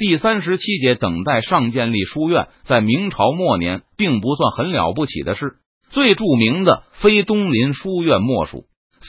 第三十七节，等待上建立书院，在明朝末年并不算很了不起的事。最著名的非东林书院莫属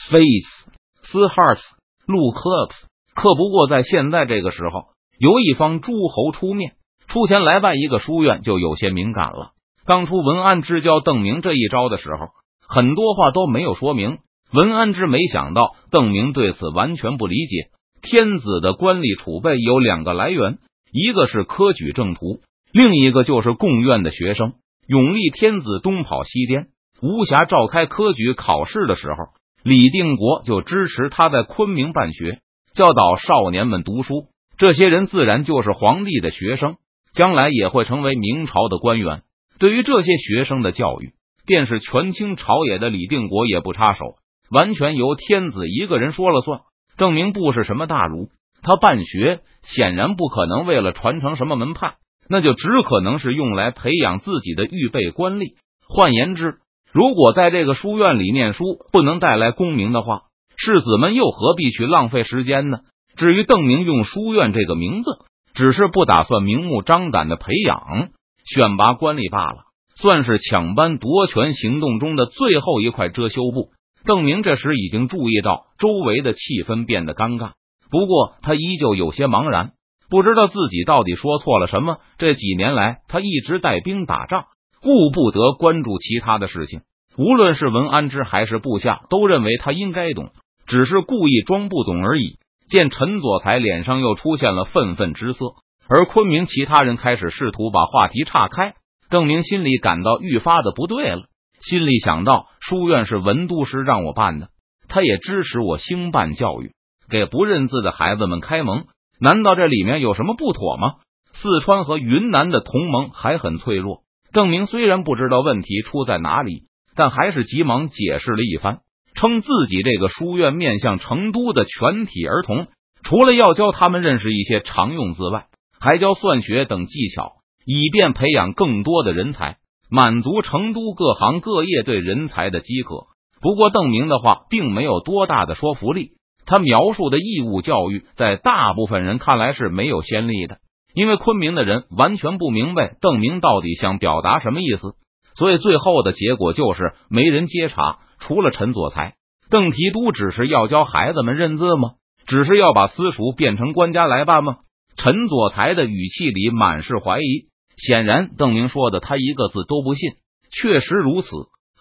Face、斯 Hearts、路克斯。可不过在现在这个时候，由一方诸侯出面出钱来办一个书院，就有些敏感了。当初文安之教邓明这一招的时候，很多话都没有说明。文安之没想到邓明对此完全不理解。天子的官吏储备有两个来源。一个是科举正途，另一个就是贡院的学生。永历天子东跑西颠，无暇召开科举考试的时候，李定国就支持他在昆明办学，教导少年们读书。这些人自然就是皇帝的学生，将来也会成为明朝的官员。对于这些学生的教育，便是权倾朝野的李定国也不插手，完全由天子一个人说了算。证明不是什么大儒。他办学显然不可能为了传承什么门派，那就只可能是用来培养自己的预备官吏。换言之，如果在这个书院里念书不能带来功名的话，世子们又何必去浪费时间呢？至于邓明用书院这个名字，只是不打算明目张胆的培养、选拔官吏罢了，算是抢班夺权行动中的最后一块遮羞布。邓明这时已经注意到周围的气氛变得尴尬。不过他依旧有些茫然，不知道自己到底说错了什么。这几年来，他一直带兵打仗，顾不得关注其他的事情。无论是文安之还是部下，都认为他应该懂，只是故意装不懂而已。见陈佐才脸上又出现了愤愤之色，而昆明其他人开始试图把话题岔开，邓明心里感到愈发的不对了。心里想到，书院是文都师让我办的，他也支持我兴办教育。给不认字的孩子们开蒙，难道这里面有什么不妥吗？四川和云南的同盟还很脆弱。邓明虽然不知道问题出在哪里，但还是急忙解释了一番，称自己这个书院面向成都的全体儿童，除了要教他们认识一些常用字外，还教算学等技巧，以便培养更多的人才，满足成都各行各业对人才的饥渴。不过，邓明的话并没有多大的说服力。他描述的义务教育，在大部分人看来是没有先例的，因为昆明的人完全不明白邓明到底想表达什么意思，所以最后的结果就是没人接茬。除了陈佐才，邓提督只是要教孩子们认字吗？只是要把私塾变成官家来办吗？陈佐才的语气里满是怀疑，显然邓明说的他一个字都不信。确实如此，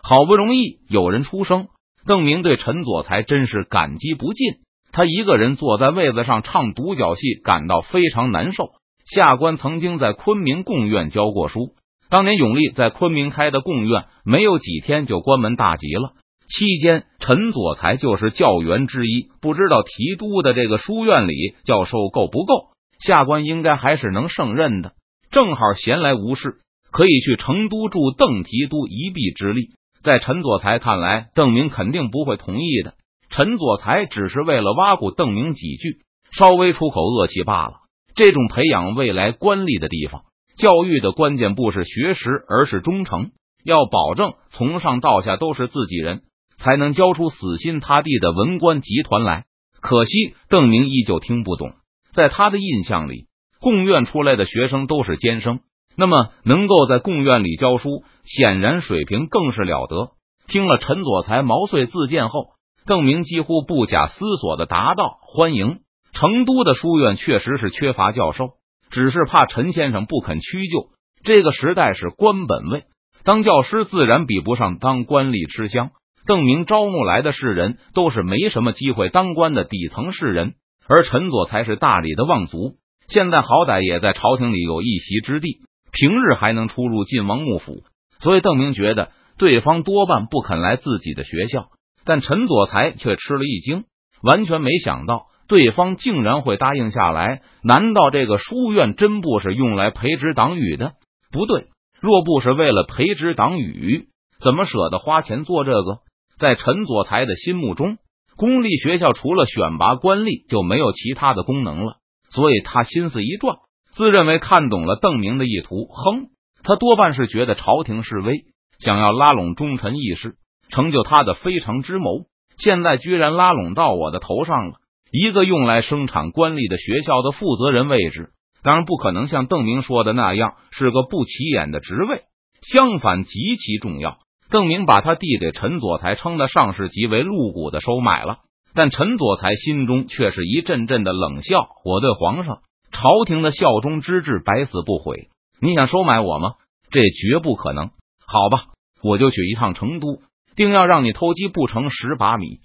好不容易有人出声。邓明对陈佐才真是感激不尽。他一个人坐在位子上唱独角戏，感到非常难受。下官曾经在昆明贡院教过书，当年永历在昆明开的贡院，没有几天就关门大吉了。期间，陈佐才就是教员之一。不知道提督的这个书院里教授够不够？下官应该还是能胜任的。正好闲来无事，可以去成都助邓提督一臂之力。在陈佐才看来，邓明肯定不会同意的。陈佐才只是为了挖苦邓明几句，稍微出口恶气罢了。这种培养未来官吏的地方，教育的关键不是学识，而是忠诚。要保证从上到下都是自己人，才能教出死心塌地的文官集团来。可惜邓明依旧听不懂，在他的印象里，贡院出来的学生都是监生。那么，能够在贡院里教书，显然水平更是了得。听了陈佐才毛遂自荐后，邓明几乎不假思索的答道：“欢迎。”成都的书院确实是缺乏教授，只是怕陈先生不肯屈就。这个时代是官本位，当教师自然比不上当官吏吃香。邓明招募来的士人都是没什么机会当官的底层士人，而陈佐才是大理的望族，现在好歹也在朝廷里有一席之地。平日还能出入晋王幕府，所以邓明觉得对方多半不肯来自己的学校。但陈佐才却吃了一惊，完全没想到对方竟然会答应下来。难道这个书院真不是用来培植党羽的？不对，若不是为了培植党羽，怎么舍得花钱做这个？在陈佐才的心目中，公立学校除了选拔官吏就没有其他的功能了，所以他心思一转。自认为看懂了邓明的意图，哼，他多半是觉得朝廷示威，想要拉拢忠臣义士，成就他的非常之谋。现在居然拉拢到我的头上了，一个用来生产官吏的学校的负责人位置，当然不可能像邓明说的那样是个不起眼的职位，相反极其重要。邓明把他递给陈佐才，称得上是极为露骨的收买了。但陈佐才心中却是一阵阵的冷笑。我对皇上、朝廷的效忠之志百死不悔。你想收买我吗？这绝不可能。好吧，我就去一趟成都，定要让你偷鸡不成蚀把米。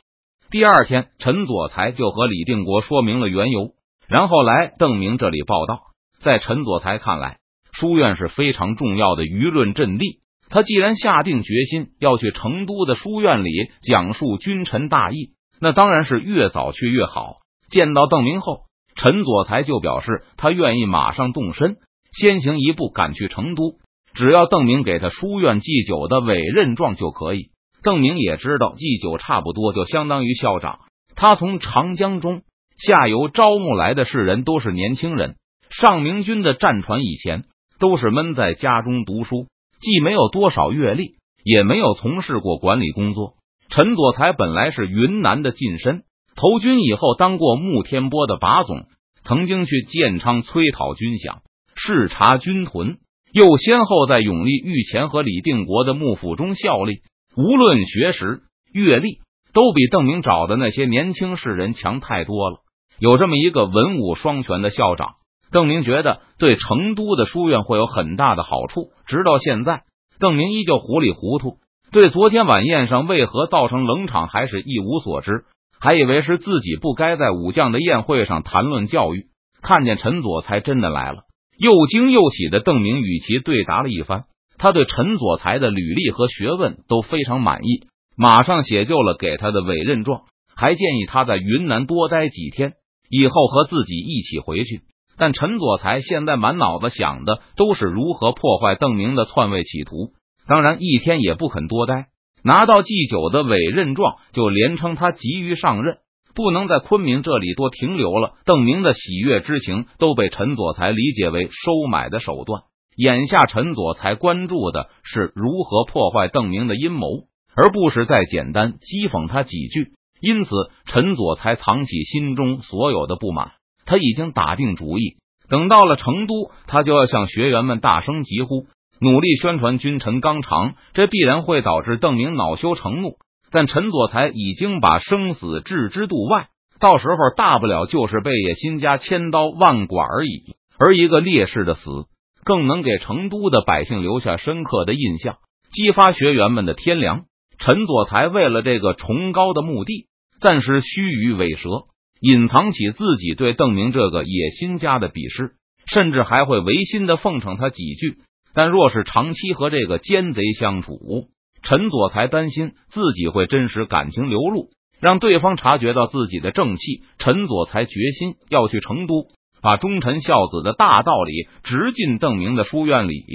第二天，陈佐才就和李定国说明了缘由，然后来邓明这里报道。在陈佐才看来，书院是非常重要的舆论阵地。他既然下定决心要去成都的书院里讲述君臣大义，那当然是越早去越好。见到邓明后，陈佐才就表示他愿意马上动身，先行一步赶去成都，只要邓明给他书院祭酒的委任状就可以。邓明也知道祭酒差不多就相当于校长，他从长江中下游招募来的士人都是年轻人，上明军的战船以前都是闷在家中读书。既没有多少阅历，也没有从事过管理工作。陈佐才本来是云南的近身，投军以后当过穆天波的把总，曾经去建昌催讨军饷、视察军屯，又先后在永历御前和李定国的幕府中效力。无论学识、阅历，都比邓明找的那些年轻士人强太多了。有这么一个文武双全的校长。邓明觉得对成都的书院会有很大的好处。直到现在，邓明依旧糊里糊涂，对昨天晚宴上为何造成冷场还是一无所知，还以为是自己不该在武将的宴会上谈论教育。看见陈佐才真的来了，又惊又喜的邓明与其对答了一番。他对陈佐才的履历和学问都非常满意，马上写就了给他的委任状，还建议他在云南多待几天，以后和自己一起回去。但陈佐才现在满脑子想的都是如何破坏邓明的篡位企图，当然一天也不肯多待。拿到祭酒的委任状，就连称他急于上任，不能在昆明这里多停留了。邓明的喜悦之情都被陈佐才理解为收买的手段。眼下陈佐才关注的是如何破坏邓明的阴谋，而不是再简单讥讽他几句。因此，陈佐才藏起心中所有的不满。他已经打定主意，等到了成都，他就要向学员们大声疾呼，努力宣传君臣纲常。这必然会导致邓明恼羞成怒，但陈佐才已经把生死置之度外，到时候大不了就是贝叶新家千刀万剐而已。而一个烈士的死，更能给成都的百姓留下深刻的印象，激发学员们的天良。陈佐才为了这个崇高的目的，暂时须臾尾蛇。隐藏起自己对邓明这个野心家的鄙视，甚至还会违心的奉承他几句。但若是长期和这个奸贼相处，陈佐才担心自己会真实感情流露，让对方察觉到自己的正气。陈佐才决心要去成都，把忠臣孝子的大道理直进邓明的书院里。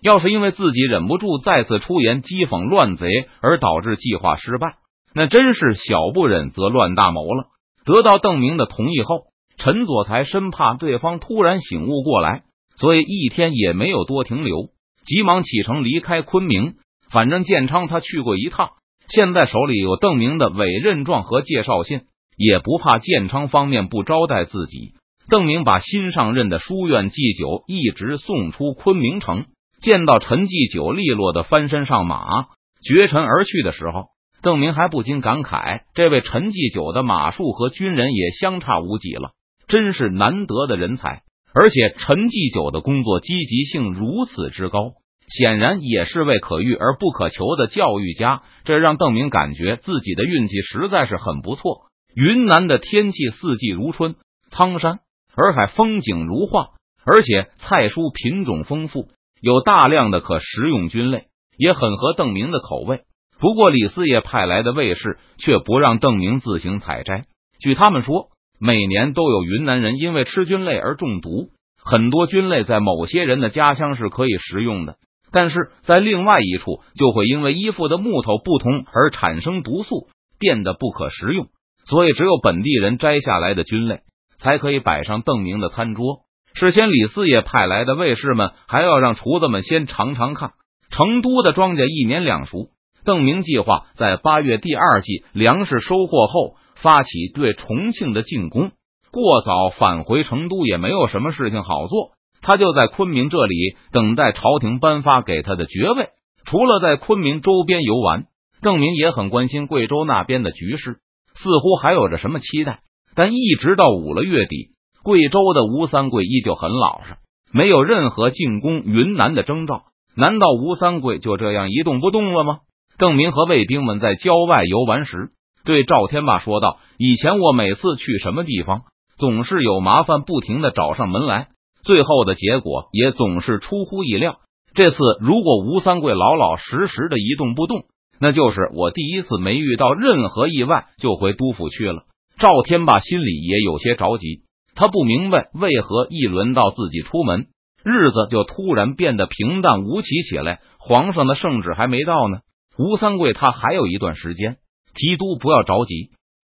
要是因为自己忍不住再次出言讥讽乱贼而导致计划失败，那真是小不忍则乱大谋了。得到邓明的同意后，陈佐才生怕对方突然醒悟过来，所以一天也没有多停留，急忙启程离开昆明。反正建昌他去过一趟，现在手里有邓明的委任状和介绍信，也不怕建昌方面不招待自己。邓明把新上任的书院祭酒一直送出昆明城，见到陈祭酒利落的翻身上马，绝尘而去的时候。邓明还不禁感慨：这位陈继久的马术和军人也相差无几了，真是难得的人才。而且陈继久的工作积极性如此之高，显然也是位可遇而不可求的教育家。这让邓明感觉自己的运气实在是很不错。云南的天气四季如春，苍山洱海风景如画，而且菜蔬品种丰富，有大量的可食用菌类，也很合邓明的口味。不过，李四爷派来的卫士却不让邓明自行采摘。据他们说，每年都有云南人因为吃菌类而中毒。很多菌类在某些人的家乡是可以食用的，但是在另外一处就会因为依附的木头不同而产生毒素，变得不可食用。所以，只有本地人摘下来的菌类才可以摆上邓明的餐桌。事先，李四爷派来的卫士们还要让厨子们先尝尝看，成都的庄稼一年两熟。邓明计划在八月第二季粮食收获后发起对重庆的进攻。过早返回成都也没有什么事情好做，他就在昆明这里等待朝廷颁发给他的爵位。除了在昆明周边游玩，郑明也很关心贵州那边的局势，似乎还有着什么期待。但一直到五了月底，贵州的吴三桂依旧很老实，没有任何进攻云南的征兆。难道吴三桂就这样一动不动了吗？郑明和卫兵们在郊外游玩时，对赵天霸说道：“以前我每次去什么地方，总是有麻烦不停的找上门来，最后的结果也总是出乎意料。这次如果吴三桂老老实实的一动不动，那就是我第一次没遇到任何意外就回督府去了。”赵天霸心里也有些着急，他不明白为何一轮到自己出门，日子就突然变得平淡无奇起来。皇上的圣旨还没到呢，吴三桂他还有一段时间提督不要着急，